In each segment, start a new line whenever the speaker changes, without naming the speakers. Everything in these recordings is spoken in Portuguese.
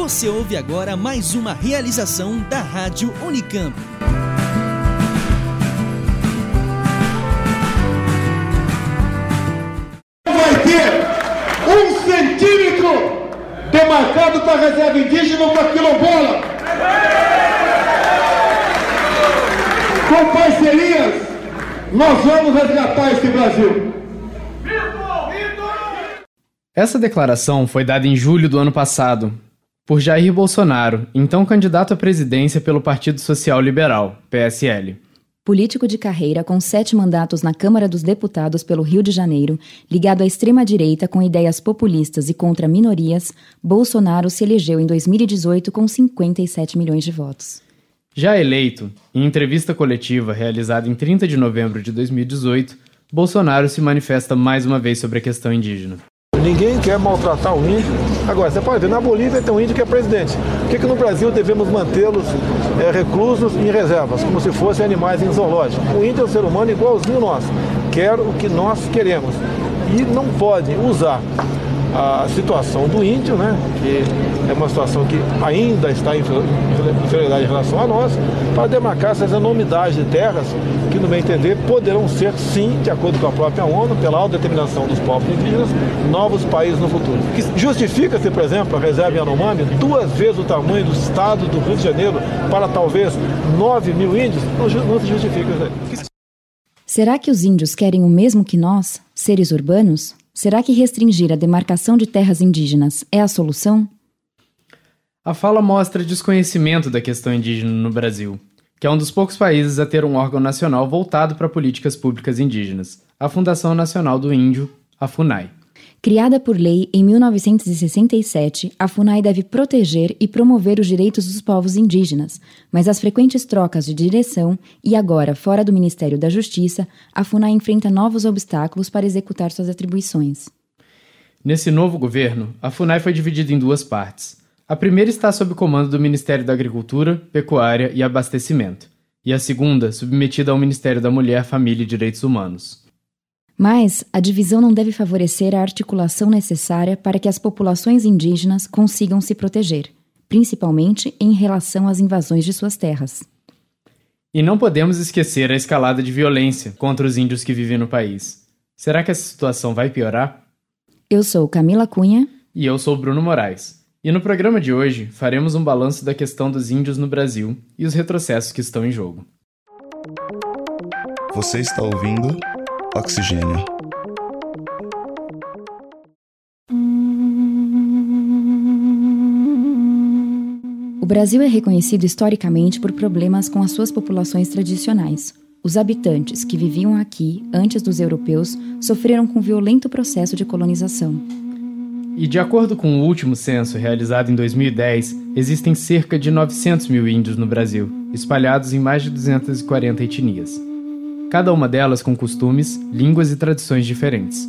Você ouve agora mais uma realização da Rádio Unicamp.
Vai ter um centímetro demarcado para reserva indígena ou para quilombola. Com parcerias, nós vamos resgatar esse Brasil.
Essa declaração foi dada em julho do ano passado por Jair Bolsonaro, então candidato à presidência pelo Partido Social Liberal, PSL.
Político de carreira com sete mandatos na Câmara dos Deputados pelo Rio de Janeiro, ligado à extrema-direita com ideias populistas e contra minorias, Bolsonaro se elegeu em 2018 com 57 milhões de votos.
Já eleito, em entrevista coletiva realizada em 30 de novembro de 2018, Bolsonaro se manifesta mais uma vez sobre a questão indígena.
Ninguém quer maltratar o índio. Agora, você pode ver, na Bolívia tem um índio que é presidente. Por que, que no Brasil devemos mantê-los é, reclusos em reservas, como se fossem animais em zoológico? O índio é um ser humano igualzinho nós. Quer o que nós queremos. E não pode usar a situação do índio, né, que é uma situação que ainda está em inferioridade em relação a nós, para demarcar essas enormidades de terras que, no meu entender, poderão ser, sim, de acordo com a própria ONU, pela autodeterminação dos povos indígenas, novos países no futuro. Justifica-se, por exemplo, a reserva Yanomami duas vezes o tamanho do estado do Rio de Janeiro para talvez 9 mil índios? Não, não se justifica isso
Será que os índios querem o mesmo que nós, seres urbanos? Será que restringir a demarcação de terras indígenas é a solução?
A fala mostra desconhecimento da questão indígena no Brasil, que é um dos poucos países a ter um órgão nacional voltado para políticas públicas indígenas, a Fundação Nacional do Índio, a FUNAI.
Criada por lei em 1967, a FUNAI deve proteger e promover os direitos dos povos indígenas, mas as frequentes trocas de direção e agora fora do Ministério da Justiça, a FUNAI enfrenta novos obstáculos para executar suas atribuições.
Nesse novo governo, a FUNAI foi dividida em duas partes. A primeira está sob comando do Ministério da Agricultura, Pecuária e Abastecimento, e a segunda submetida ao Ministério da Mulher, Família e Direitos Humanos.
Mas a divisão não deve favorecer a articulação necessária para que as populações indígenas consigam se proteger, principalmente em relação às invasões de suas terras.
E não podemos esquecer a escalada de violência contra os índios que vivem no país. Será que essa situação vai piorar?
Eu sou Camila Cunha.
E eu sou Bruno Moraes. E no programa de hoje faremos um balanço da questão dos índios no Brasil e os retrocessos que estão em jogo.
Você está ouvindo Oxigênio.
O Brasil é reconhecido historicamente por problemas com as suas populações tradicionais. Os habitantes que viviam aqui antes dos europeus sofreram com um violento processo de colonização.
E de acordo com o último censo realizado em 2010, existem cerca de 900 mil índios no Brasil, espalhados em mais de 240 etnias cada uma delas com costumes, línguas e tradições diferentes.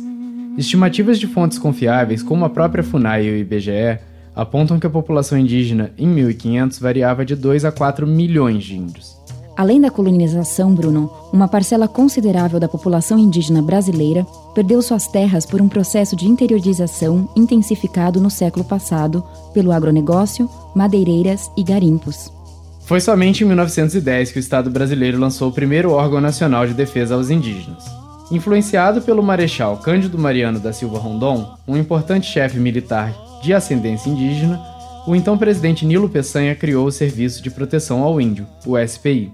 Estimativas de fontes confiáveis, como a própria FUNAI e o IBGE, apontam que a população indígena em 1500 variava de 2 a 4 milhões de índios.
Além da colonização, Bruno, uma parcela considerável da população indígena brasileira perdeu suas terras por um processo de interiorização intensificado no século passado pelo agronegócio, madeireiras e garimpos.
Foi somente em 1910 que o Estado brasileiro lançou o primeiro órgão nacional de defesa aos indígenas. Influenciado pelo Marechal Cândido Mariano da Silva Rondon, um importante chefe militar de ascendência indígena, o então presidente Nilo Peçanha criou o Serviço de Proteção ao Índio, o SPI.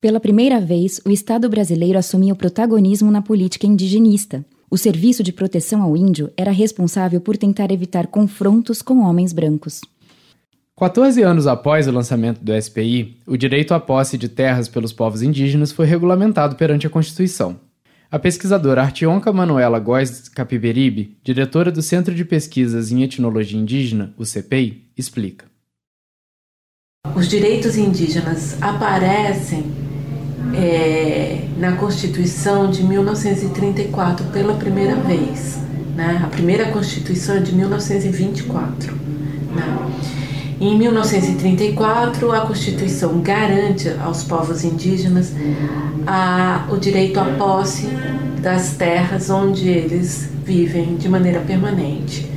Pela primeira vez, o Estado brasileiro assumia o protagonismo na política indigenista. O Serviço de Proteção ao Índio era responsável por tentar evitar confrontos com homens brancos.
14 anos após o lançamento do SPI, o direito à posse de terras pelos povos indígenas foi regulamentado perante a Constituição. A pesquisadora Artionca Manuela Góes Capiberibe, diretora do Centro de Pesquisas em Etnologia Indígena, o CPI, explica.
Os direitos indígenas aparecem é, na Constituição de 1934 pela primeira vez. Né? A primeira Constituição é de 1924. Né? Em 1934, a Constituição garante aos povos indígenas a, o direito à posse das terras onde eles vivem de maneira permanente.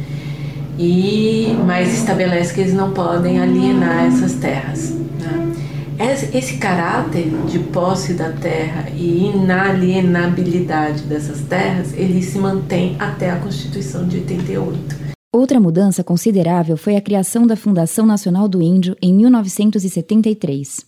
e mas estabelece que eles não podem alienar essas terras. Né? Esse caráter de posse da terra e inalienabilidade dessas terras, ele se mantém até a Constituição de 88.
Outra mudança considerável foi a criação da Fundação Nacional do Índio em 1973.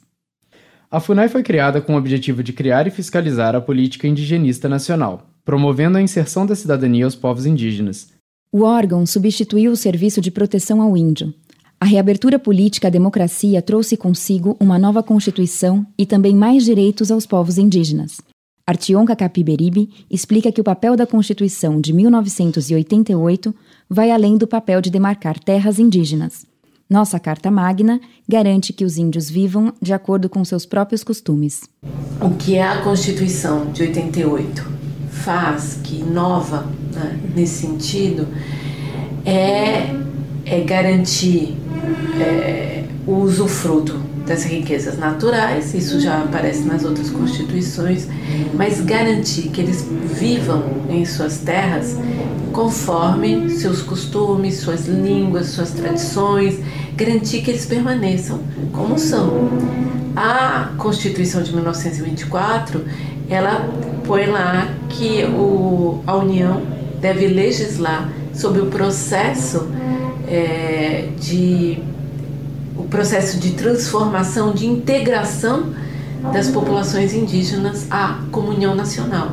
A FUNAI foi criada com o objetivo de criar e fiscalizar a política indigenista nacional, promovendo a inserção da cidadania aos povos indígenas.
O órgão substituiu o Serviço de Proteção ao Índio, a reabertura política à democracia trouxe consigo uma nova Constituição e também mais direitos aos povos indígenas. Artionca Capiberibe explica que o papel da Constituição de 1988 vai além do papel de demarcar terras indígenas. Nossa Carta Magna garante que os índios vivam de acordo com seus próprios costumes.
O que é a Constituição de 88 faz, que inova né, nesse sentido, é, é garantir é, o usufruto das riquezas naturais, isso já aparece nas outras constituições, mas garantir que eles vivam em suas terras conforme seus costumes, suas línguas, suas tradições, garantir que eles permaneçam como são. A Constituição de 1924, ela põe lá que o, a União deve legislar sobre o processo é, de o processo de transformação, de integração das populações indígenas à comunhão nacional.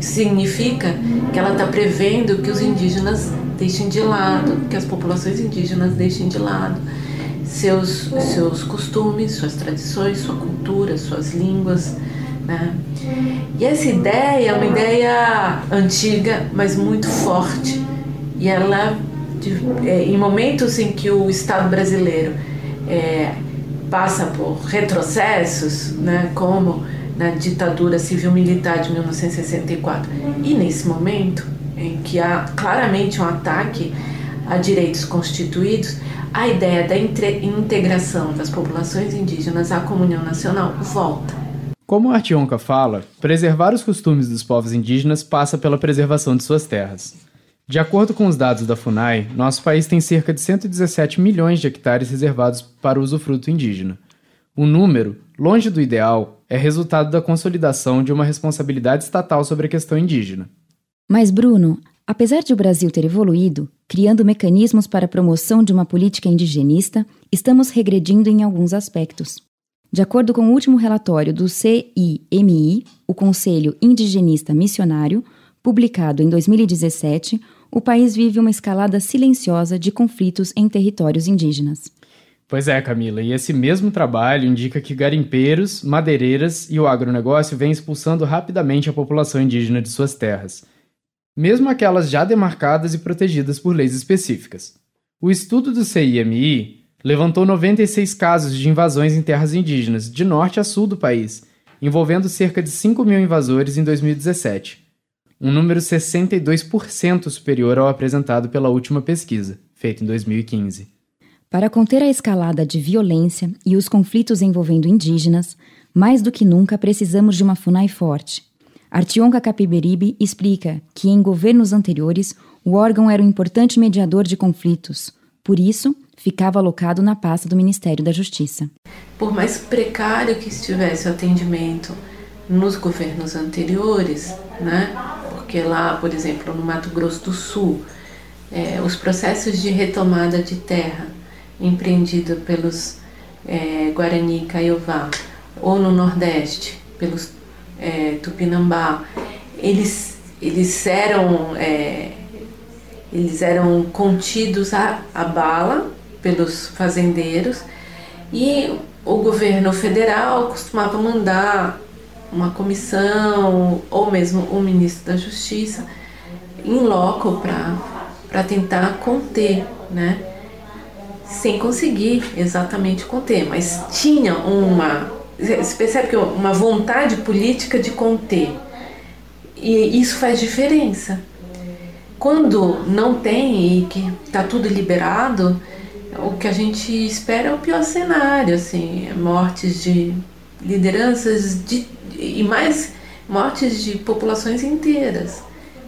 Isso significa que ela está prevendo que os indígenas deixem de lado, que as populações indígenas deixem de lado seus, seus costumes, suas tradições, sua cultura, suas línguas. Né? E essa ideia é uma ideia antiga, mas muito forte. E ela de, é, em momentos em que o Estado brasileiro é, passa por retrocessos, né, como na ditadura civil-militar de 1964, e nesse momento em que há claramente um ataque a direitos constituídos, a ideia da integração das populações indígenas à comunhão nacional volta.
Como Artionca fala, preservar os costumes dos povos indígenas passa pela preservação de suas terras. De acordo com os dados da FUNAI, nosso país tem cerca de 117 milhões de hectares reservados para usufruto indígena. O número, longe do ideal, é resultado da consolidação de uma responsabilidade estatal sobre a questão indígena.
Mas, Bruno, apesar de o Brasil ter evoluído, criando mecanismos para a promoção de uma política indigenista, estamos regredindo em alguns aspectos. De acordo com o último relatório do CIMI, o Conselho Indigenista Missionário, publicado em 2017, o país vive uma escalada silenciosa de conflitos em territórios indígenas.
Pois é, Camila, e esse mesmo trabalho indica que garimpeiros, madeireiras e o agronegócio vêm expulsando rapidamente a população indígena de suas terras, mesmo aquelas já demarcadas e protegidas por leis específicas. O estudo do CIMI levantou 96 casos de invasões em terras indígenas, de norte a sul do país, envolvendo cerca de 5 mil invasores em 2017 um número 62% superior ao apresentado pela última pesquisa, feita em 2015.
Para conter a escalada de violência e os conflitos envolvendo indígenas, mais do que nunca precisamos de uma FUNAI forte. Artionca Capiberibe explica que em governos anteriores o órgão era um importante mediador de conflitos, por isso ficava alocado na pasta do Ministério da Justiça.
Por mais precário que estivesse o atendimento nos governos anteriores, né, porque lá, por exemplo, no Mato Grosso do Sul, é, os processos de retomada de terra empreendido pelos é, Guarani e Caiová, ou no Nordeste, pelos é, Tupinambá, eles, eles, eram, é, eles eram contidos a, a bala pelos fazendeiros e o governo federal costumava mandar uma comissão ou mesmo o ministro da Justiça em loco para tentar conter, né? Sem conseguir exatamente conter, mas tinha uma. Você percebe que uma vontade política de conter. E isso faz diferença. Quando não tem e que está tudo liberado, o que a gente espera é o pior cenário, assim, mortes de lideranças de e mais mortes de populações inteiras.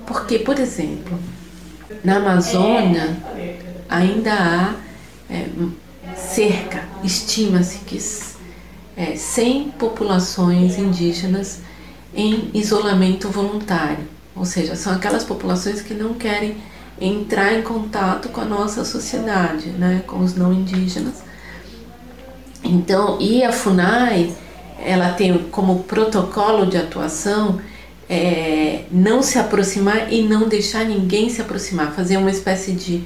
Porque, por exemplo, na Amazônia, ainda há é, cerca, estima-se que é, 100 populações indígenas em isolamento voluntário, ou seja, são aquelas populações que não querem entrar em contato com a nossa sociedade, né, com os não indígenas. Então, e a FUNAI, ela tem como protocolo de atuação é, não se aproximar e não deixar ninguém se aproximar, fazer uma espécie de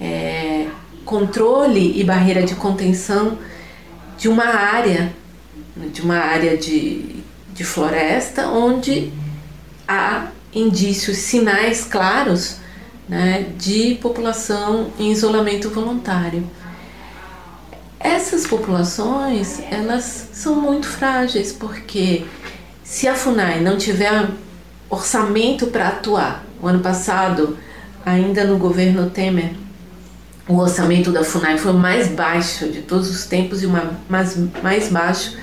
é, controle e barreira de contenção de uma área, de uma área de, de floresta onde há indícios, sinais claros né, de população em isolamento voluntário. Essas populações elas são muito frágeis porque se a Funai não tiver orçamento para atuar, o ano passado, ainda no governo Temer, o orçamento da FUNAI foi o mais baixo de todos os tempos e o mais, mais baixo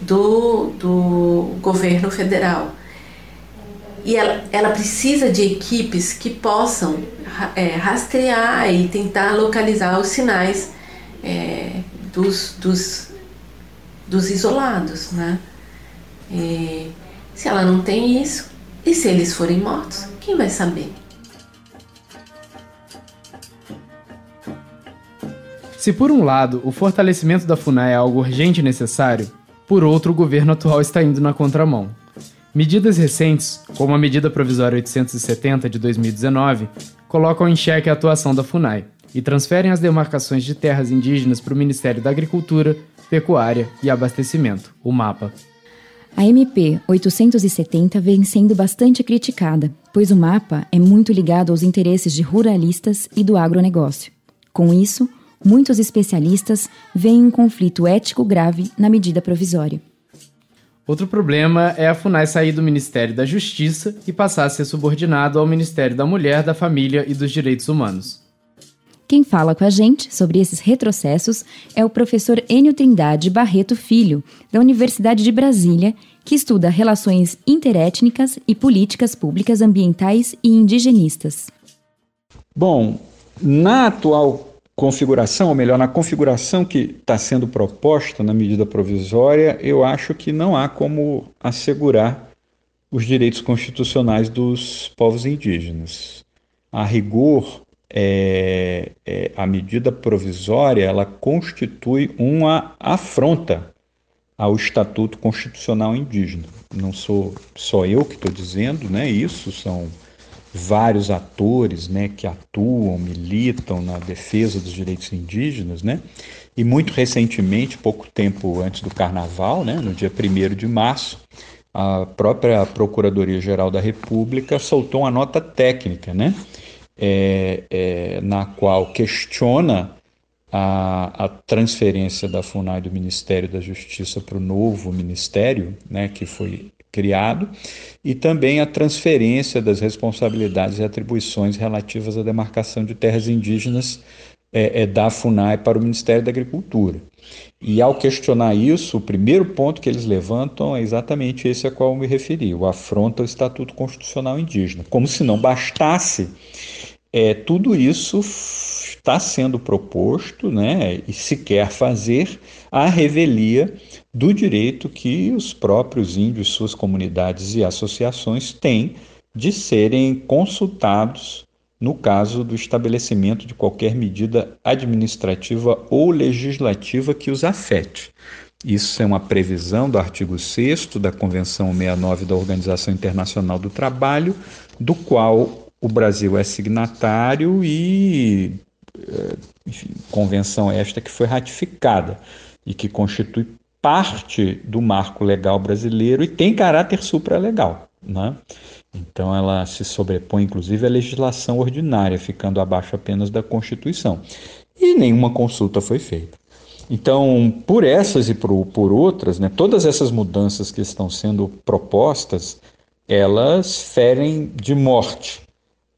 do, do governo federal. E ela, ela precisa de equipes que possam é, rastrear e tentar localizar os sinais é, dos, dos, dos isolados. Né? E, se ela não tem isso, e se eles forem mortos, quem vai saber?
Se por um lado o fortalecimento da FUNAI é algo urgente e necessário, por outro o governo atual está indo na contramão. Medidas recentes, como a medida provisória 870 de 2019, colocam em xeque a atuação da FUNAI e transferem as demarcações de terras indígenas para o Ministério da Agricultura, Pecuária e Abastecimento, o MAPA.
A MP 870 vem sendo bastante criticada, pois o mapa é muito ligado aos interesses de ruralistas e do agronegócio. Com isso, muitos especialistas veem um conflito ético grave na medida provisória.
Outro problema é a FUNAI sair do Ministério da Justiça e passar a ser subordinado ao Ministério da Mulher, da Família e dos Direitos Humanos.
Quem fala com a gente sobre esses retrocessos é o professor Enio Trindade Barreto Filho, da Universidade de Brasília, que estuda relações interétnicas e políticas públicas ambientais e indigenistas.
Bom, na atual configuração, ou melhor, na configuração que está sendo proposta na medida provisória, eu acho que não há como assegurar os direitos constitucionais dos povos indígenas. A rigor, é, é, a medida provisória ela constitui uma afronta ao Estatuto Constitucional Indígena. Não sou só eu que estou dizendo, né? Isso são vários atores né, que atuam, militam na defesa dos direitos indígenas, né? E muito recentemente, pouco tempo antes do carnaval, né, no dia 1 de março, a própria Procuradoria-Geral da República soltou uma nota técnica, né, é, é, na qual questiona a, a, transferência da FUNAI do Ministério da Justiça para o novo ministério, né, que foi criado, e também a transferência das responsabilidades e atribuições relativas à demarcação de terras indígenas é, é, da FUNAI para o Ministério da Agricultura. E ao questionar isso, o primeiro ponto que eles levantam é exatamente esse a qual eu me referi, o afronta ao Estatuto Constitucional Indígena. Como se não bastasse, é, tudo isso está sendo proposto né, e se quer fazer a revelia do direito que os próprios índios, suas comunidades e associações têm de serem consultados no caso do estabelecimento de qualquer medida administrativa ou legislativa que os afete. Isso é uma previsão do artigo 6 da Convenção 69 da Organização Internacional do Trabalho, do qual o Brasil é signatário e, eh, enfim, convenção esta que foi ratificada e que constitui parte do marco legal brasileiro e tem caráter supralegal. Né? Então, ela se sobrepõe, inclusive, à legislação ordinária, ficando abaixo apenas da Constituição. E nenhuma consulta foi feita. Então, por essas e por, por outras, né, todas essas mudanças que estão sendo propostas, elas ferem de morte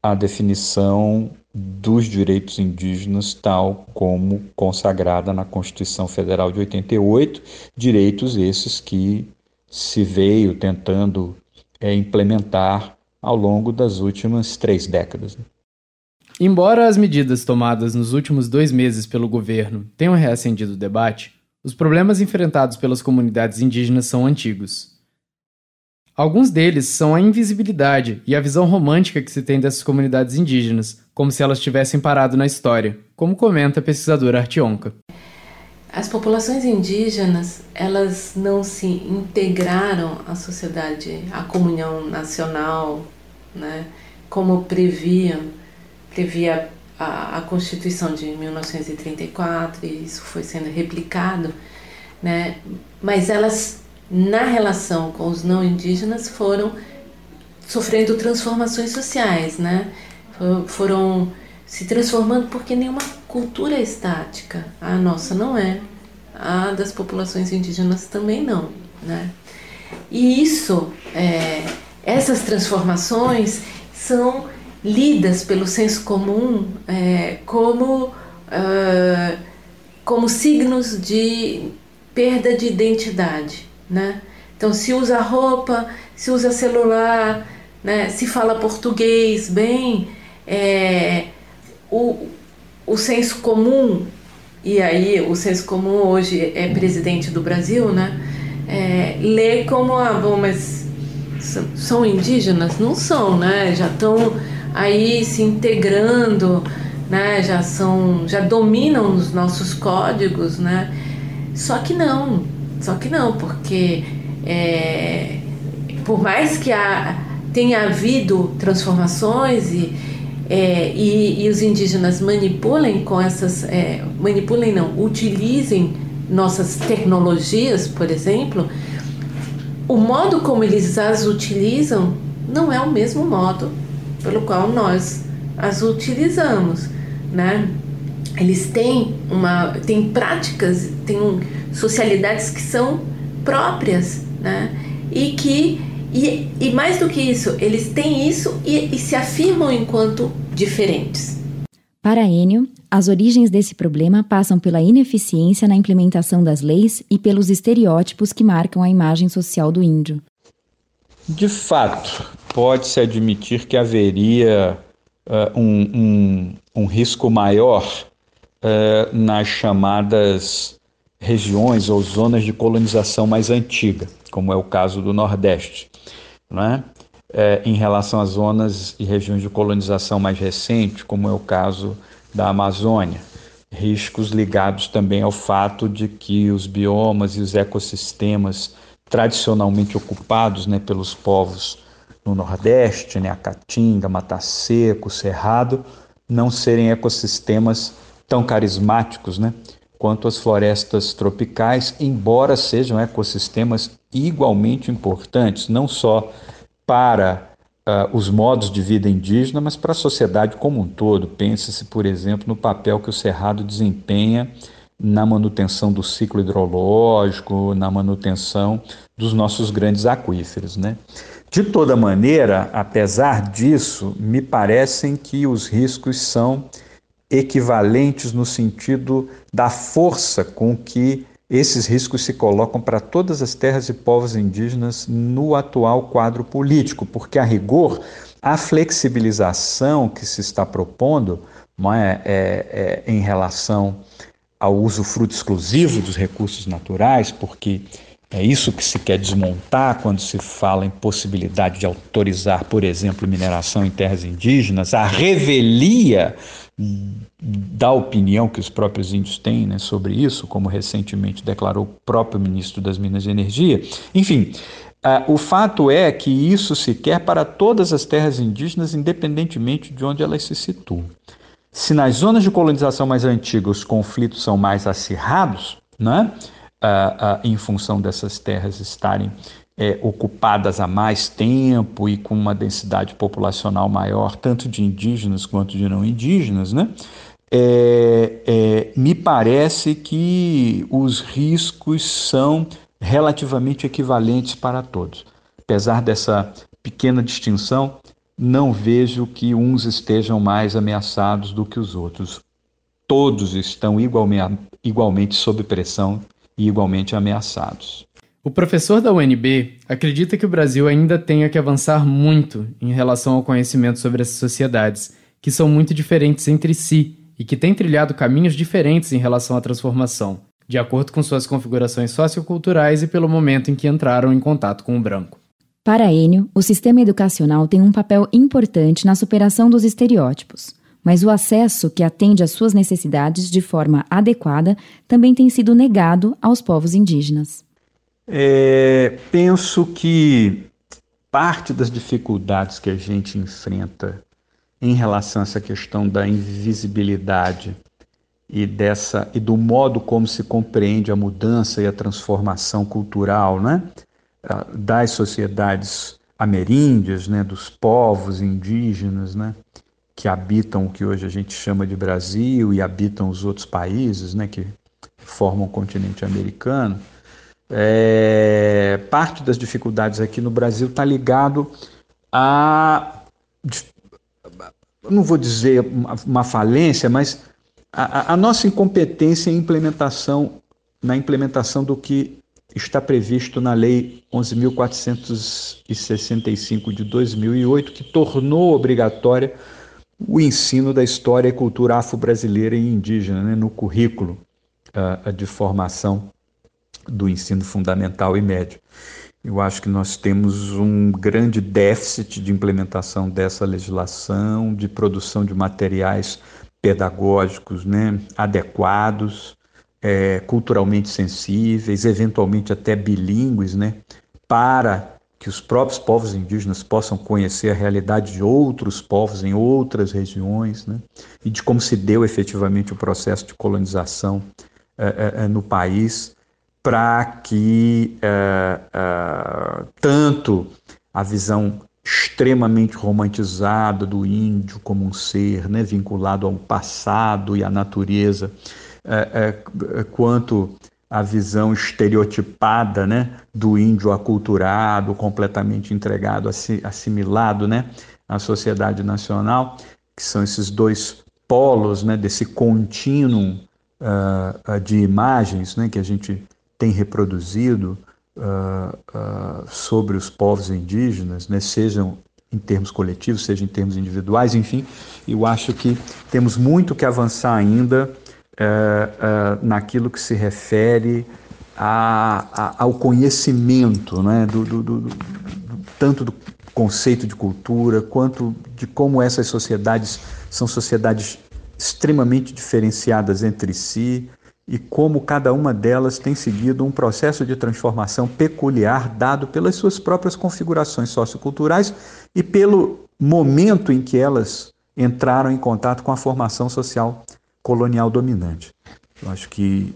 a definição dos direitos indígenas, tal como consagrada na Constituição Federal de 88, direitos esses que se veio tentando é, implementar ao longo das últimas três décadas.
Embora as medidas tomadas nos últimos dois meses pelo governo tenham reacendido o debate, os problemas enfrentados pelas comunidades indígenas são antigos. Alguns deles são a invisibilidade e a visão romântica que se tem dessas comunidades indígenas, como se elas tivessem parado na história, como comenta a pesquisadora Artionca.
As populações indígenas, elas não se integraram à sociedade, à comunhão nacional, né, como previam, previa a, a Constituição de 1934, e isso foi sendo replicado, né, mas elas, na relação com os não indígenas, foram sofrendo transformações sociais, né, foram se transformando porque nenhuma cultura é estática. A nossa não é, a das populações indígenas também não, né? E isso, é, essas transformações são lidas pelo senso comum é, como, uh, como signos de perda de identidade, né? Então, se usa roupa, se usa celular, né? se fala português bem, é, o, o senso comum, e aí o senso comum hoje é presidente do Brasil, né? É, lê como, ah, bom, mas são indígenas? Não são, né? Já estão aí se integrando, né? Já são, já dominam os nossos códigos, né? Só que não, só que não, porque é, por mais que há, tenha havido transformações e é, e, e, os indígenas manipulem com essas, é, manipulem não, utilizem nossas tecnologias, por exemplo, o modo como eles as utilizam não é o mesmo modo pelo qual nós as utilizamos, né? Eles têm uma, têm práticas, têm socialidades que são próprias, né? E que e, e mais do que isso, eles têm isso e, e se afirmam enquanto diferentes.
Para Enio, as origens desse problema passam pela ineficiência na implementação das leis e pelos estereótipos que marcam a imagem social do índio.
De fato, pode-se admitir que haveria uh, um, um, um, risco maior uh, nas chamadas regiões ou zonas de colonização mais antiga, como é o caso do Nordeste. Né? É, em relação às zonas e regiões de colonização mais recente, como é o caso da Amazônia. Riscos ligados também ao fato de que os biomas e os ecossistemas tradicionalmente ocupados né, pelos povos no Nordeste, né, a Caatinga, Mata Seco, Cerrado, não serem ecossistemas tão carismáticos né, quanto as florestas tropicais, embora sejam ecossistemas igualmente importantes, não só para uh, os modos de vida indígena, mas para a sociedade como um todo. Pense-se, por exemplo, no papel que o Cerrado desempenha na manutenção do ciclo hidrológico, na manutenção dos nossos grandes aquíferos. Né? De toda maneira, apesar disso, me parecem que os riscos são equivalentes no sentido da força com que esses riscos se colocam para todas as terras e povos indígenas no atual quadro político, porque, a rigor, a flexibilização que se está propondo é, é, é, em relação ao uso fruto exclusivo dos recursos naturais, porque é isso que se quer desmontar quando se fala em possibilidade de autorizar, por exemplo, mineração em terras indígenas, a revelia da opinião que os próprios índios têm né, sobre isso, como recentemente declarou o próprio ministro das Minas e Energia. Enfim, uh, o fato é que isso se quer para todas as terras indígenas, independentemente de onde elas se situam. Se nas zonas de colonização mais antigas os conflitos são mais acirrados, né, uh, uh, em função dessas terras estarem é, ocupadas há mais tempo e com uma densidade populacional maior, tanto de indígenas quanto de não indígenas, né? É, é, me parece que os riscos são relativamente equivalentes para todos. Apesar dessa pequena distinção, não vejo que uns estejam mais ameaçados do que os outros. Todos estão igualmente, igualmente sob pressão e igualmente ameaçados.
O professor da UNB acredita que o Brasil ainda tenha que avançar muito em relação ao conhecimento sobre essas sociedades, que são muito diferentes entre si e que têm trilhado caminhos diferentes em relação à transformação, de acordo com suas configurações socioculturais e pelo momento em que entraram em contato com o branco.
Para Enio, o sistema educacional tem um papel importante na superação dos estereótipos, mas o acesso que atende às suas necessidades de forma adequada também tem sido negado aos povos indígenas.
É, penso que parte das dificuldades que a gente enfrenta em relação a essa questão da invisibilidade e dessa e do modo como se compreende a mudança e a transformação cultural, né? das sociedades ameríndias, né, dos povos indígenas, né, que habitam o que hoje a gente chama de Brasil e habitam os outros países, né, que formam o continente americano. É, parte das dificuldades aqui no Brasil está ligado a, não vou dizer uma falência, mas a, a nossa incompetência em implementação na implementação do que está previsto na Lei 11.465 de 2008, que tornou obrigatória o ensino da história e cultura afro-brasileira e indígena né, no currículo uh, de formação do ensino fundamental e médio. Eu acho que nós temos um grande déficit de implementação dessa legislação, de produção de materiais pedagógicos né, adequados, é, culturalmente sensíveis, eventualmente até bilíngues, né, para que os próprios povos indígenas possam conhecer a realidade de outros povos em outras regiões, né, e de como se deu efetivamente o processo de colonização é, é, é no país, para que tanto a visão extremamente romantizada do índio como um ser né, vinculado ao passado e à natureza, quanto a visão estereotipada né, do índio aculturado, completamente entregado, assimilado né, à sociedade nacional, que são esses dois polos né, desse contínuo uh, de imagens né, que a gente tem reproduzido uh, uh, sobre os povos indígenas, né, sejam em termos coletivos, seja em termos individuais, enfim, eu acho que temos muito que avançar ainda é, naquilo que se refere a, a, ao conhecimento, né, do, do, do, do, tanto do conceito de cultura, quanto de como essas sociedades são sociedades extremamente diferenciadas entre si e como cada uma delas tem seguido um processo de transformação peculiar dado pelas suas próprias configurações socioculturais e pelo momento em que elas entraram em contato com a formação social colonial dominante. Eu acho que,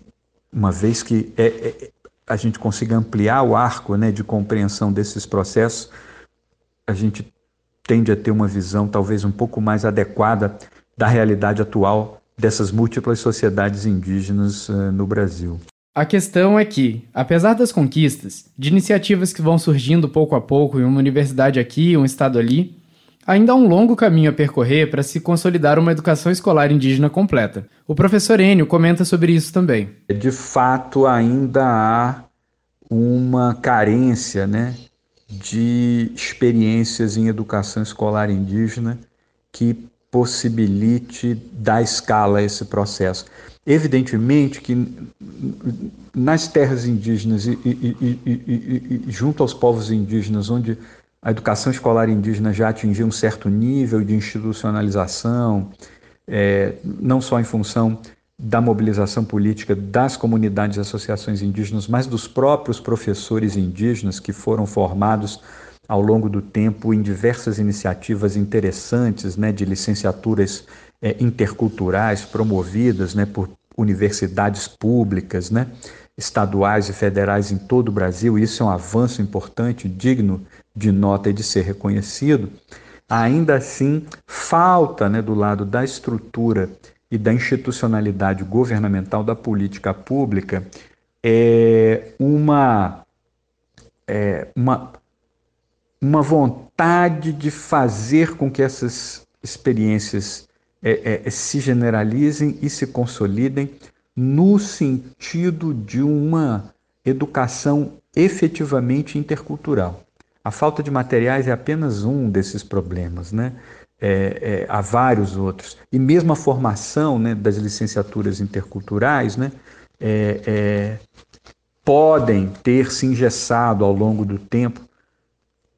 uma vez que é, é, a gente consiga ampliar o arco né, de compreensão desses processos, a gente tende a ter uma visão talvez um pouco mais adequada da realidade atual dessas múltiplas sociedades indígenas uh, no Brasil.
A questão é que, apesar das conquistas, de iniciativas que vão surgindo pouco a pouco em uma universidade aqui, um estado ali, Ainda há um longo caminho a percorrer para se consolidar uma educação escolar indígena completa. O professor Enio comenta sobre isso também.
De fato, ainda há uma carência né, de experiências em educação escolar indígena que possibilite dar escala a esse processo. Evidentemente que nas terras indígenas e, e, e, e junto aos povos indígenas, onde a educação escolar indígena já atingiu um certo nível de institucionalização, é, não só em função da mobilização política das comunidades e associações indígenas, mas dos próprios professores indígenas que foram formados ao longo do tempo em diversas iniciativas interessantes né, de licenciaturas é, interculturais promovidas né, por universidades públicas, né, estaduais e federais em todo o Brasil. Isso é um avanço importante, digno de nota e de ser reconhecido, ainda assim falta, né, do lado da estrutura e da institucionalidade governamental da política pública é uma, é, uma, uma vontade de fazer com que essas experiências é, é, se generalizem e se consolidem no sentido de uma educação efetivamente intercultural. A falta de materiais é apenas um desses problemas, né? é, é, há vários outros. E mesmo a formação né, das licenciaturas interculturais né, é, é podem ter se engessado ao longo do tempo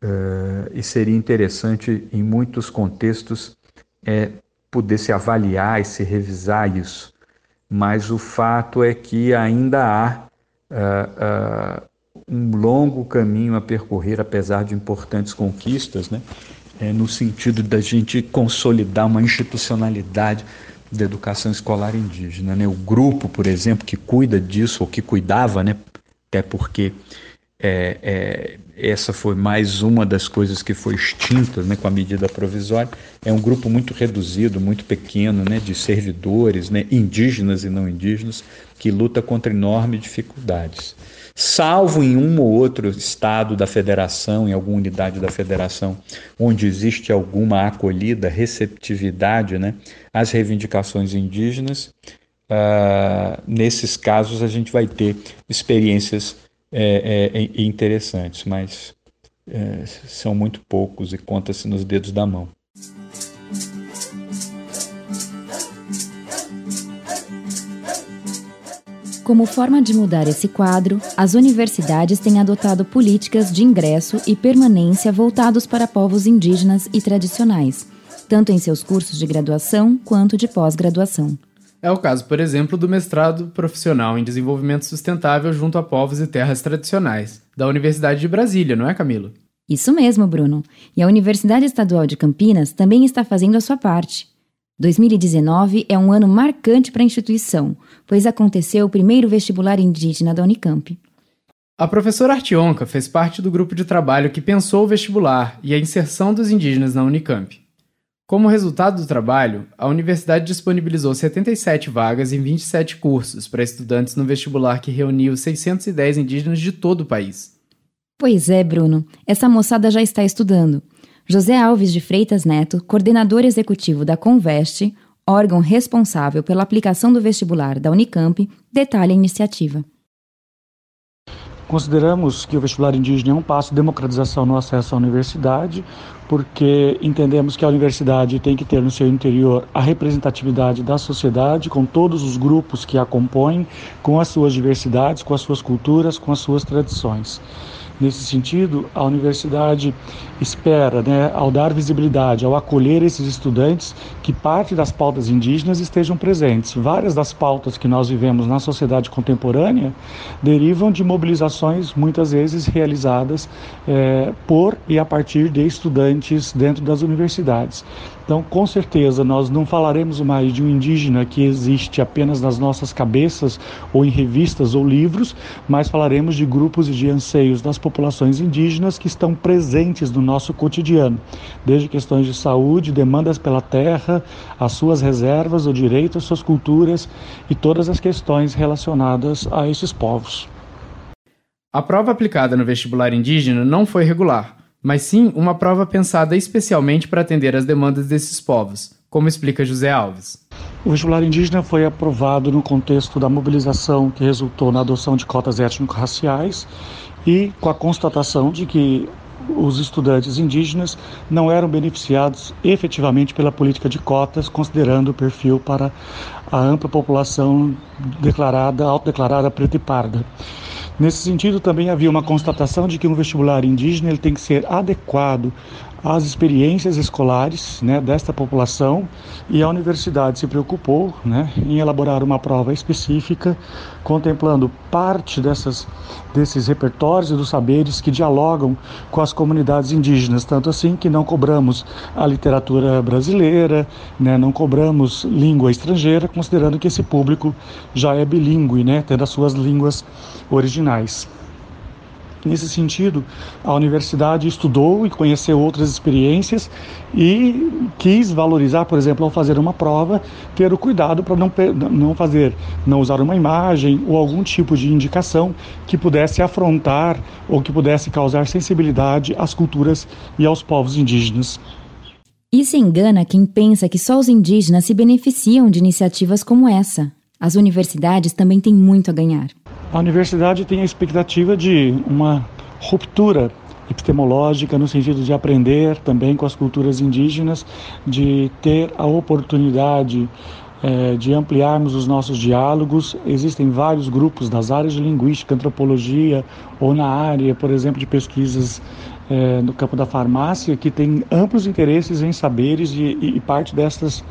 uh, e seria interessante, em muitos contextos, é, poder se avaliar e se revisar isso. Mas o fato é que ainda há uh, uh, um longo caminho a percorrer, apesar de importantes conquistas, né? É, no sentido da gente consolidar uma institucionalidade da educação escolar indígena. Né? O grupo, por exemplo, que cuida disso, ou que cuidava, né? até porque é, é, essa foi mais uma das coisas que foi extinta né, com a medida provisória. É um grupo muito reduzido, muito pequeno, né, de servidores, né, indígenas e não indígenas, que luta contra enormes dificuldades. Salvo em um ou outro estado da federação, em alguma unidade da federação, onde existe alguma acolhida, receptividade né, às reivindicações indígenas, uh, nesses casos a gente vai ter experiências é, é, é, interessantes, mas é, são muito poucos e conta-se nos dedos da mão.
Como forma de mudar esse quadro, as universidades têm adotado políticas de ingresso e permanência voltados para povos indígenas e tradicionais, tanto em seus cursos de graduação quanto de pós-graduação.
É o caso, por exemplo, do mestrado profissional em desenvolvimento sustentável junto a povos e terras tradicionais, da Universidade de Brasília, não é, Camilo?
Isso mesmo, Bruno. E a Universidade Estadual de Campinas também está fazendo a sua parte. 2019 é um ano marcante para a instituição, pois aconteceu o primeiro vestibular indígena da Unicamp.
A professora Artionca fez parte do grupo de trabalho que pensou o vestibular e a inserção dos indígenas na Unicamp. Como resultado do trabalho, a universidade disponibilizou 77 vagas em 27 cursos para estudantes no vestibular que reuniu 610 indígenas de todo o país.
Pois é, Bruno, essa moçada já está estudando. José Alves de Freitas Neto, coordenador executivo da Conveste, órgão responsável pela aplicação do vestibular da Unicamp, detalha a iniciativa.
Consideramos que o vestibular indígena é um passo de democratização no acesso à universidade, porque entendemos que a universidade tem que ter no seu interior a representatividade da sociedade, com todos os grupos que a compõem, com as suas diversidades, com as suas culturas, com as suas tradições. Nesse sentido, a universidade espera, né, ao dar visibilidade, ao acolher esses estudantes, que parte das pautas indígenas estejam presentes. Várias das pautas que nós vivemos na sociedade contemporânea derivam de mobilizações, muitas vezes realizadas é, por e a partir de estudantes dentro das universidades. Então, com certeza, nós não falaremos mais de um indígena que existe apenas nas nossas cabeças ou em revistas ou livros, mas falaremos de grupos e de anseios das populações indígenas que estão presentes no nosso cotidiano, desde questões de saúde, demandas pela terra, as suas reservas, o direito às suas culturas e todas as questões relacionadas a esses povos.
A prova aplicada no vestibular indígena não foi regular mas sim uma prova pensada especialmente para atender às demandas desses povos, como explica José Alves.
O vestibular indígena foi aprovado no contexto da mobilização que resultou na adoção de cotas étnico-raciais e com a constatação de que os estudantes indígenas não eram beneficiados efetivamente pela política de cotas, considerando o perfil para a ampla população declarada, autodeclarada preta e parda. Nesse sentido, também havia uma constatação de que um vestibular indígena ele tem que ser adequado às experiências escolares né, desta população e a universidade se preocupou né, em elaborar uma prova específica contemplando parte dessas, desses repertórios e dos saberes que dialogam com as comunidades indígenas, tanto assim que não cobramos a literatura brasileira, né, não cobramos língua estrangeira, considerando que esse público já é bilíngue, né, tendo as suas línguas originais. Nesse sentido, a universidade estudou e conheceu outras experiências e quis valorizar, por exemplo, ao fazer uma prova, ter o cuidado para não, não fazer, não usar uma imagem ou algum tipo de indicação que pudesse afrontar ou que pudesse causar sensibilidade às culturas e aos povos indígenas.
Isso engana quem pensa que só os indígenas se beneficiam de iniciativas como essa. As universidades também têm muito a ganhar.
A universidade tem a expectativa de uma ruptura epistemológica, no sentido de aprender também com as culturas indígenas, de ter a oportunidade é, de ampliarmos os nossos diálogos. Existem vários grupos das áreas de linguística, antropologia ou na área, por exemplo, de pesquisas é, no campo da farmácia que tem amplos interesses em saberes e, e, parte dessas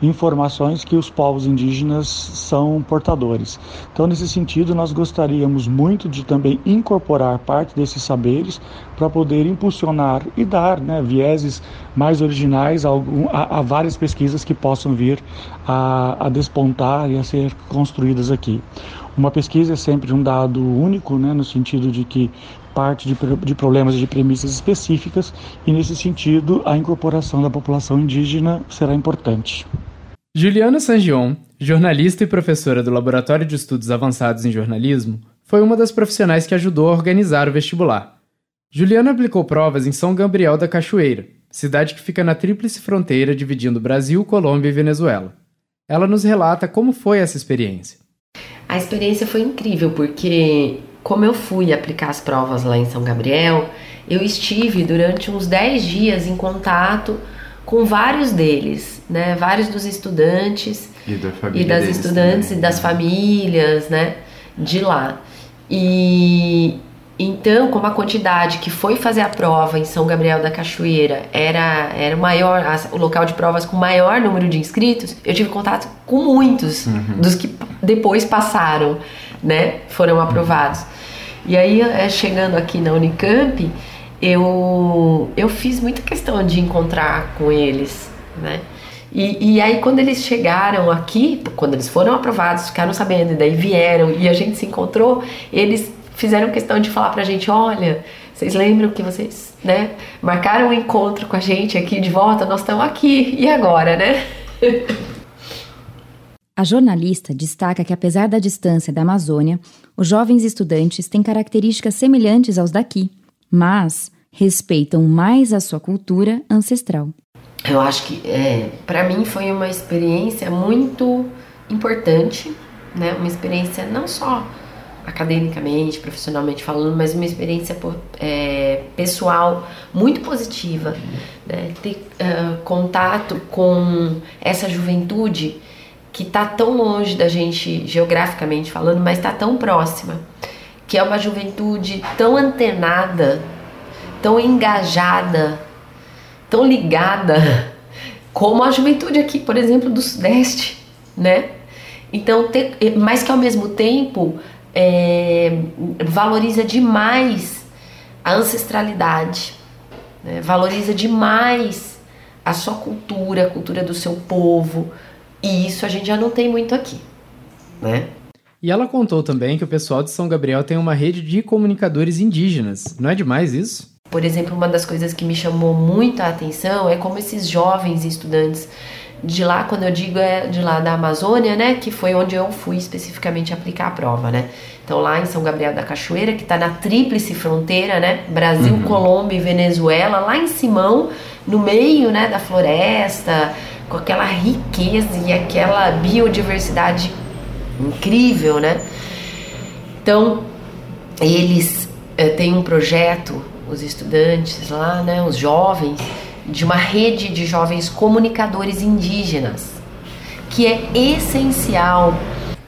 informações que os povos indígenas são portadores. Então, nesse sentido, nós gostaríamos muito de também incorporar parte desses saberes para poder impulsionar e dar né, vieses mais originais a, a, a, várias pesquisas que possam vir a, a despontar e a ser construídas aqui. Uma pesquisa é sempre um dado único, né, no sentido de que parte de, de problemas e de premissas específicas, e nesse sentido, a incorporação da população indígena será importante.
Juliana Sangion, jornalista e professora do Laboratório de Estudos Avançados em Jornalismo, foi uma das profissionais que ajudou a organizar o vestibular. Juliana aplicou provas em São Gabriel da Cachoeira, cidade que fica na tríplice fronteira dividindo Brasil, Colômbia e Venezuela. Ela nos relata como foi essa experiência.
A experiência foi incrível porque como eu fui aplicar as provas lá em São Gabriel, eu estive durante uns 10 dias em contato com vários deles, né? Vários dos estudantes
e, da
e das estudantes também. e das famílias, né? De lá. E então, como a quantidade que foi fazer a prova em São Gabriel da Cachoeira era, era o maior, o local de provas com maior número de inscritos, eu tive contato com muitos uhum. dos que depois passaram, né? Foram aprovados. E aí, é, chegando aqui na Unicamp, eu, eu fiz muita questão de encontrar com eles, né? E, e, aí quando eles chegaram aqui, quando eles foram aprovados, ficaram sabendo, e daí vieram e a gente se encontrou, eles fizeram questão de falar pra gente, olha, vocês lembram que vocês, né, marcaram um encontro com a gente aqui de volta, nós estamos aqui, e agora, né?
A jornalista destaca que, apesar da distância da Amazônia, os jovens estudantes têm características semelhantes aos daqui, mas respeitam mais a sua cultura ancestral.
Eu acho que, é, para mim, foi uma experiência muito importante, né? Uma experiência não só academicamente, profissionalmente falando, mas uma experiência é, pessoal muito positiva. Né? Ter uh, contato com essa juventude que está tão longe da gente geograficamente falando, mas está tão próxima, que é uma juventude tão antenada, tão engajada, tão ligada, como a juventude aqui, por exemplo, do Sudeste, né? Então, mas que ao mesmo tempo é, valoriza demais a ancestralidade, né? valoriza demais a sua cultura, a cultura do seu povo, e isso a gente já não tem muito aqui, né?
E ela contou também que o pessoal de São Gabriel tem uma rede de comunicadores indígenas. Não é demais isso?
Por exemplo, uma das coisas que me chamou muito a atenção é como esses jovens estudantes de lá, quando eu digo é de lá da Amazônia, né, que foi onde eu fui especificamente aplicar a prova, né? Então lá em São Gabriel da Cachoeira, que está na tríplice fronteira, né, Brasil, uhum. Colômbia e Venezuela, lá em Simão, no meio, né, da floresta, com aquela riqueza e aquela biodiversidade incrível, né? Então, eles é, têm um projeto, os estudantes lá, né, os jovens, de uma rede de jovens comunicadores indígenas, que é essencial,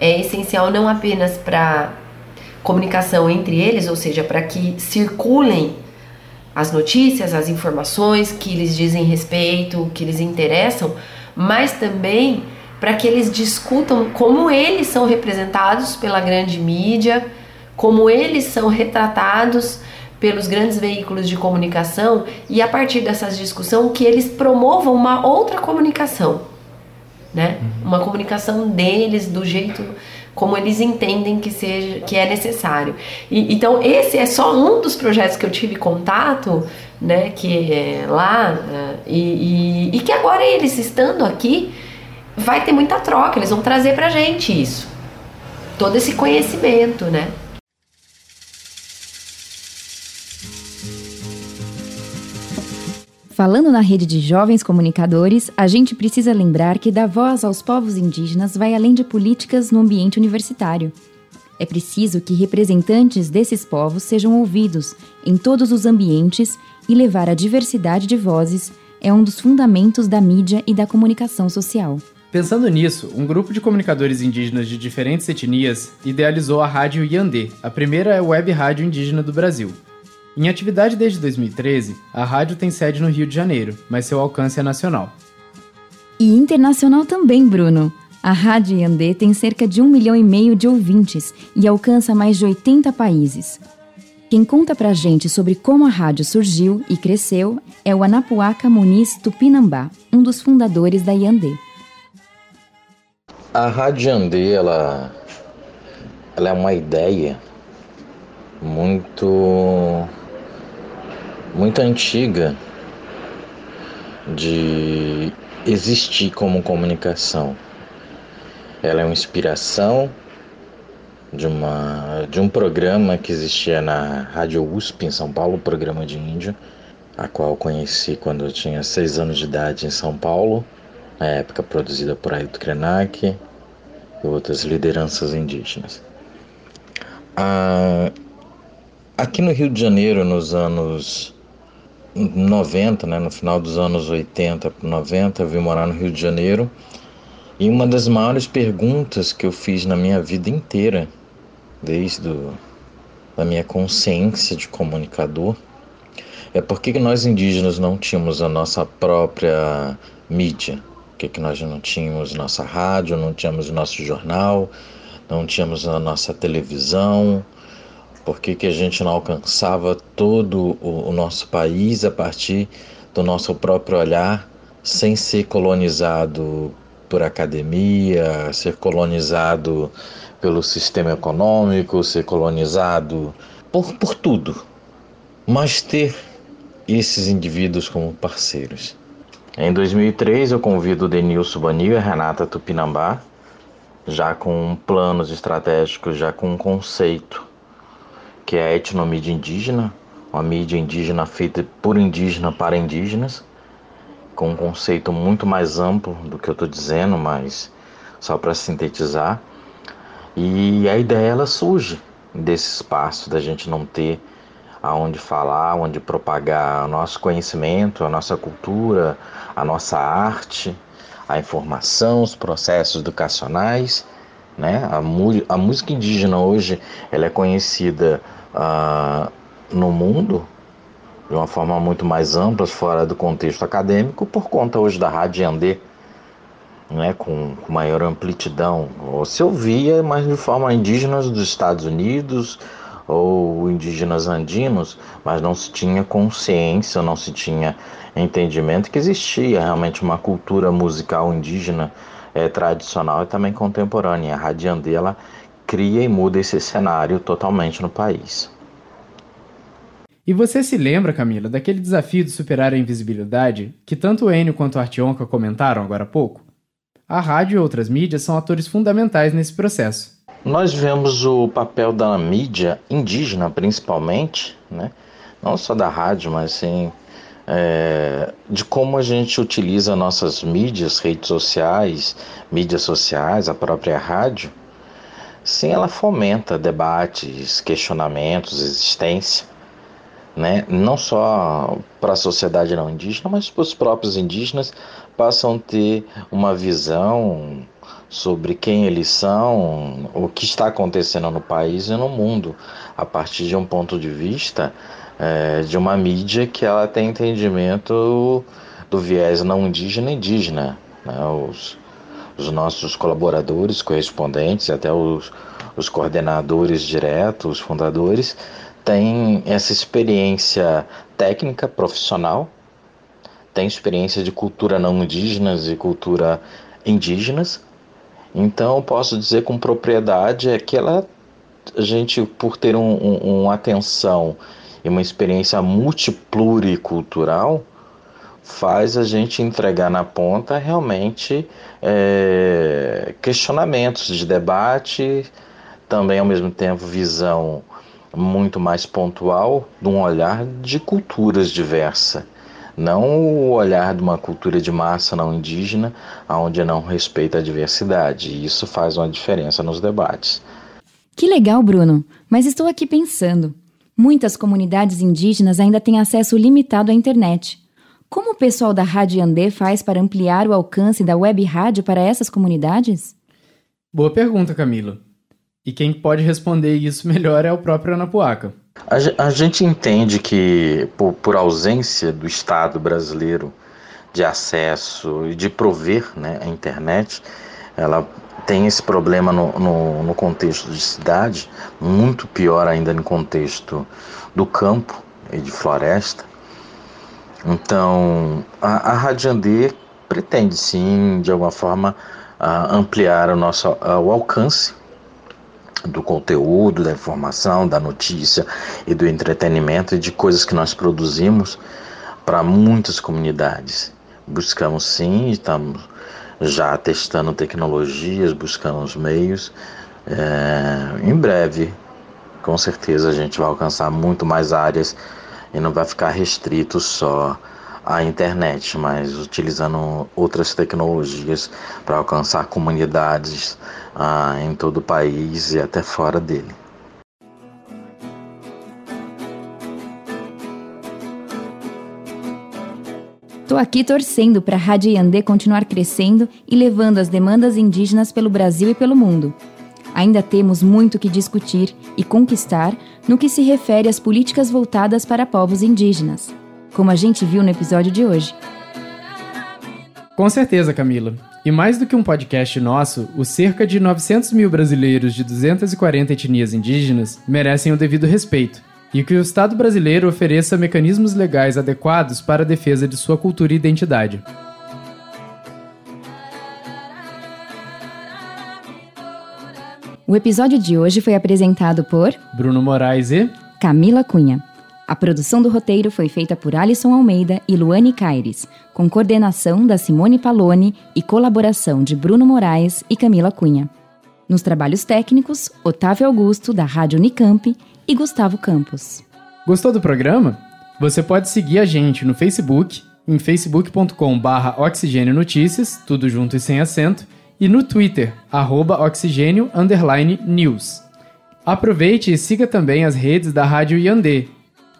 é essencial não apenas para comunicação entre eles, ou seja, para que circulem as notícias, as informações que lhes dizem respeito, que lhes interessam, mas também para que eles discutam como eles são representados pela grande mídia, como eles são retratados pelos grandes veículos de comunicação e a partir dessas discussões que eles promovam uma outra comunicação, né? Uhum. Uma comunicação deles do jeito como eles entendem que seja que é necessário. E, então esse é só um dos projetos que eu tive contato, né, que é lá uh, e, e, e, que agora eles estando aqui vai ter muita troca, eles vão trazer pra gente isso, todo esse conhecimento, né?
Falando na rede de jovens comunicadores, a gente precisa lembrar que dar voz aos povos indígenas vai além de políticas no ambiente universitário. É preciso que representantes desses povos sejam ouvidos em todos os ambientes e levar a diversidade de vozes é um dos fundamentos da mídia e da comunicação social.
Pensando nisso, um grupo de comunicadores indígenas de diferentes etnias idealizou a Rádio Yandê, a primeira web rádio indígena do Brasil. Em atividade desde 2013, a rádio tem sede no Rio de Janeiro, mas seu alcance é nacional.
E internacional também, Bruno. A Rádio Yandê tem cerca de um milhão e meio de ouvintes e alcança mais de 80 países. Quem conta pra gente sobre como a rádio surgiu e cresceu é o Anapuaca Muniz Tupinambá, um dos fundadores da Yandê.
A Rádio Yandê, ela, ela é uma ideia muito muito antiga de existir como comunicação. Ela é uma inspiração de, uma, de um programa que existia na Rádio USP em São Paulo, programa de índio, a qual conheci quando eu tinha seis anos de idade em São Paulo, na época produzida por Ailton Krenak e outras lideranças indígenas. Ah, aqui no Rio de Janeiro, nos anos 90, né, no final dos anos 80 para 90, eu vim morar no Rio de Janeiro e uma das maiores perguntas que eu fiz na minha vida inteira, desde a minha consciência de comunicador, é por que nós indígenas não tínhamos a nossa própria mídia? Por que, que nós não tínhamos nossa rádio, não tínhamos nosso jornal, não tínhamos a nossa televisão? Por que, que a gente não alcançava todo o, o nosso país a partir do nosso próprio olhar, sem ser colonizado por academia, ser colonizado pelo sistema econômico, ser colonizado por, por tudo, mas ter esses indivíduos como parceiros. Em 2003, eu convido o Denilson Banil e a Renata Tupinambá, já com planos estratégicos, já com um conceito, que é a etnomídia indígena, uma mídia indígena feita por indígena para indígenas, com um conceito muito mais amplo do que eu estou dizendo, mas só para sintetizar. E a ideia ela surge desse espaço da gente não ter aonde falar, onde propagar o nosso conhecimento, a nossa cultura, a nossa arte, a informação, os processos educacionais, né? A, a música indígena hoje ela é conhecida uh, no mundo de uma forma muito mais ampla, fora do contexto acadêmico, por conta hoje da Rádio Yandê, né, com, com maior. Ou se ouvia, mas de forma indígena dos Estados Unidos ou indígenas andinos, mas não se tinha consciência, não se tinha entendimento que existia realmente uma cultura musical indígena é, tradicional e também contemporânea. A Rádio Yandê, ela cria e muda esse cenário totalmente no país.
E você se lembra, Camila, daquele desafio de superar a invisibilidade que tanto o Enio quanto o Artionca comentaram agora há pouco? A rádio e outras mídias são atores fundamentais nesse processo.
Nós vemos o papel da mídia indígena, principalmente, né? não só da rádio, mas sim é, de como a gente utiliza nossas mídias, redes sociais, mídias sociais, a própria rádio. Sim, ela fomenta debates, questionamentos, existência né? não só para a sociedade não indígena, mas para os próprios indígenas passam a ter uma visão sobre quem eles são, o que está acontecendo no país e no mundo, a partir de um ponto de vista é, de uma mídia que ela tem entendimento do viés não indígena indígena. Né? Os, os nossos colaboradores, correspondentes, até os, os coordenadores diretos, os fundadores, tem essa experiência técnica, profissional, tem experiência de cultura não indígenas e cultura indígenas. Então, posso dizer com propriedade é que ela, a gente, por ter um, um, uma atenção e uma experiência multipluricultural, faz a gente entregar na ponta realmente é, questionamentos de debate, também ao mesmo tempo visão muito mais pontual de um olhar de culturas diversas, não o olhar de uma cultura de massa não indígena, onde não respeita a diversidade. Isso faz uma diferença nos debates.
Que legal, Bruno. Mas estou aqui pensando. Muitas comunidades indígenas ainda têm acesso limitado à internet. Como o pessoal da Rádio Yandê faz para ampliar o alcance da web rádio para essas comunidades?
Boa pergunta, Camila. E quem pode responder isso melhor é o próprio Anapuaca.
A, a gente entende que, por, por, ausência do Estado brasileiro de acesso e de prover né, a internet, ela tem esse problema no, no, no, contexto de cidade, muito pior ainda no contexto do campo e de floresta. Então, a, a Radiandê pretende sim, de alguma forma, ampliar o nosso o alcance do conteúdo, da informação, da notícia e do entretenimento e de coisas que nós produzimos para muitas comunidades. Buscamos sim, estamos já testando tecnologias, buscando os meios. É, em breve, com certeza, a gente vai alcançar muito mais áreas e não vai ficar restrito só à internet, mas utilizando outras tecnologias para alcançar comunidades ah, em todo o país e até fora dele.
Tô aqui torcendo para a Rádio Yandê continuar crescendo e levando as demandas indígenas pelo Brasil e pelo mundo. Ainda temos muito que discutir e conquistar no que se refere às políticas voltadas para povos indígenas, como a gente viu no episódio de hoje.
Com certeza, Camila. E mais do que um podcast nosso, os cerca de 900 mil brasileiros de 240 etnias indígenas merecem o devido respeito e que o Estado brasileiro ofereça mecanismos legais adequados para a defesa de sua cultura e identidade.
O episódio de hoje foi apresentado por
Bruno Moraes e
Camila Cunha. A produção do roteiro foi feita por Alisson Almeida e Luane Caires, com coordenação da Simone Palone e colaboração de Bruno Moraes e Camila Cunha. Nos trabalhos técnicos, Otávio Augusto, da Rádio Unicamp, e Gustavo Campos.
Gostou do programa? Você pode seguir a gente no Facebook, em facebook.com.br Oxigênio Notícias, tudo junto e sem acento, e no Twitter, arroba oxigênio news. Aproveite e siga também as redes da Rádio Yandê,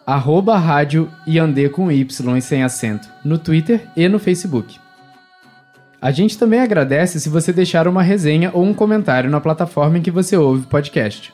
arroba Rádio Yandê com Y sem acento, no Twitter e no Facebook. A gente também agradece se você deixar uma resenha ou um comentário na plataforma em que você ouve o podcast.